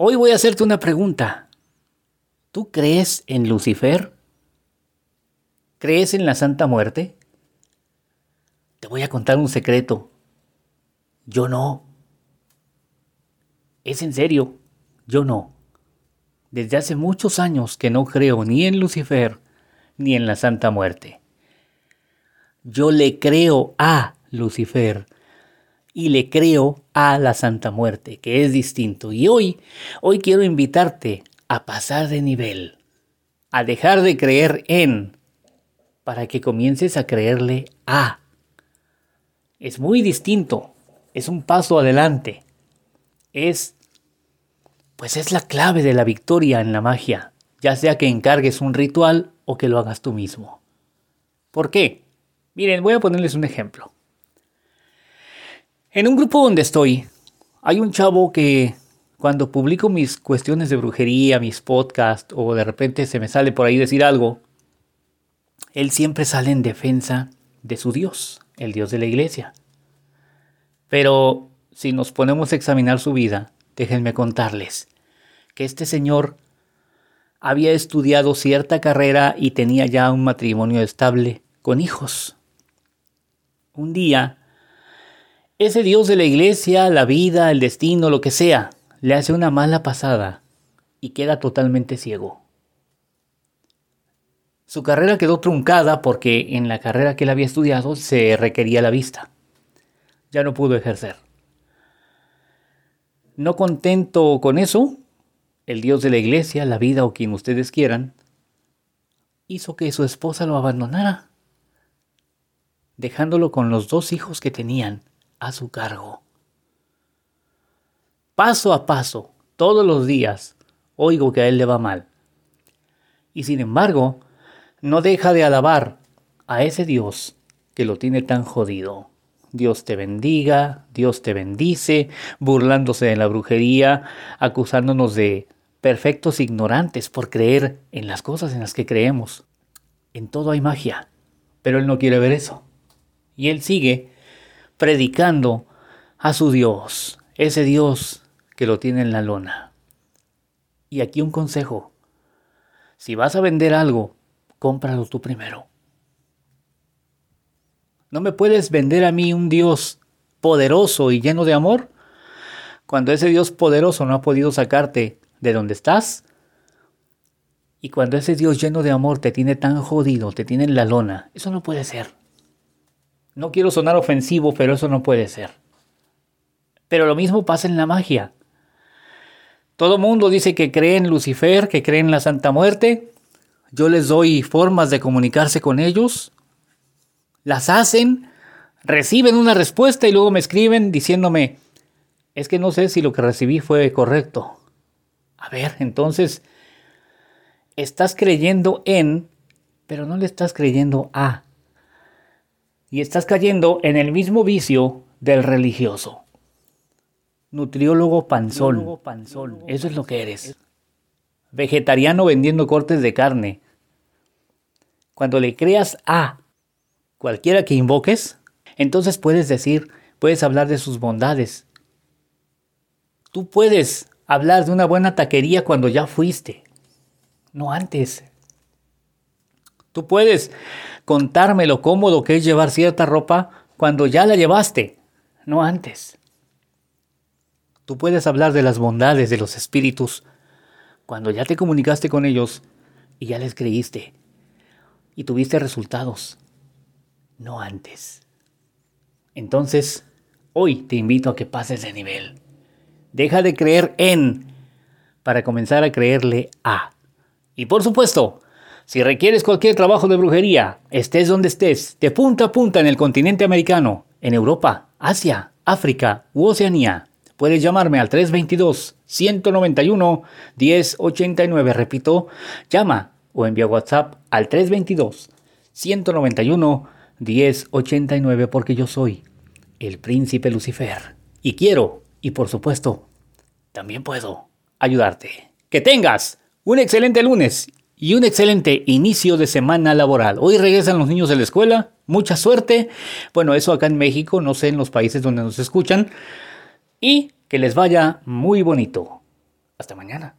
Hoy voy a hacerte una pregunta. ¿Tú crees en Lucifer? ¿Crees en la Santa Muerte? Te voy a contar un secreto. Yo no. Es en serio, yo no. Desde hace muchos años que no creo ni en Lucifer ni en la Santa Muerte. Yo le creo a Lucifer y le creo a la Santa Muerte, que es distinto. Y hoy, hoy quiero invitarte a pasar de nivel, a dejar de creer en, para que comiences a creerle a. Es muy distinto, es un paso adelante, es, pues es la clave de la victoria en la magia, ya sea que encargues un ritual o que lo hagas tú mismo. ¿Por qué? Miren, voy a ponerles un ejemplo. En un grupo donde estoy, hay un chavo que cuando publico mis cuestiones de brujería, mis podcasts, o de repente se me sale por ahí decir algo, él siempre sale en defensa de su Dios, el Dios de la iglesia. Pero si nos ponemos a examinar su vida, déjenme contarles que este señor había estudiado cierta carrera y tenía ya un matrimonio estable con hijos. Un día ese Dios de la iglesia, la vida, el destino, lo que sea, le hace una mala pasada y queda totalmente ciego. Su carrera quedó truncada porque en la carrera que él había estudiado se requería la vista. Ya no pudo ejercer. No contento con eso, el Dios de la iglesia, la vida o quien ustedes quieran, hizo que su esposa lo abandonara, dejándolo con los dos hijos que tenían a su cargo. Paso a paso, todos los días, oigo que a él le va mal. Y sin embargo, no deja de alabar a ese Dios que lo tiene tan jodido. Dios te bendiga, Dios te bendice, burlándose de la brujería, acusándonos de perfectos ignorantes por creer en las cosas en las que creemos. En todo hay magia, pero él no quiere ver eso. Y él sigue predicando a su Dios, ese Dios que lo tiene en la lona. Y aquí un consejo. Si vas a vender algo, cómpralo tú primero. ¿No me puedes vender a mí un Dios poderoso y lleno de amor? Cuando ese Dios poderoso no ha podido sacarte de donde estás. Y cuando ese Dios lleno de amor te tiene tan jodido, te tiene en la lona, eso no puede ser. No quiero sonar ofensivo, pero eso no puede ser. Pero lo mismo pasa en la magia. Todo mundo dice que cree en Lucifer, que cree en la Santa Muerte. Yo les doy formas de comunicarse con ellos. Las hacen, reciben una respuesta y luego me escriben diciéndome, es que no sé si lo que recibí fue correcto. A ver, entonces, estás creyendo en, pero no le estás creyendo a y estás cayendo en el mismo vicio del religioso. Nutriólogo panzón. Eso es lo que eres. Vegetariano vendiendo cortes de carne. Cuando le creas a cualquiera que invoques, entonces puedes decir, puedes hablar de sus bondades. Tú puedes hablar de una buena taquería cuando ya fuiste, no antes. Tú puedes contarme lo cómodo que es llevar cierta ropa cuando ya la llevaste, no antes. Tú puedes hablar de las bondades de los espíritus cuando ya te comunicaste con ellos y ya les creíste y tuviste resultados, no antes. Entonces, hoy te invito a que pases de nivel. Deja de creer en para comenzar a creerle a. Y por supuesto, si requieres cualquier trabajo de brujería, estés donde estés, de punta a punta en el continente americano, en Europa, Asia, África u Oceanía, puedes llamarme al 322-191-1089. Repito, llama o envía WhatsApp al 322-191-1089 porque yo soy el príncipe Lucifer. Y quiero, y por supuesto, también puedo ayudarte. Que tengas un excelente lunes y un excelente inicio de semana laboral. Hoy regresan los niños de la escuela, mucha suerte. Bueno, eso acá en México, no sé en los países donde nos escuchan. Y que les vaya muy bonito. Hasta mañana.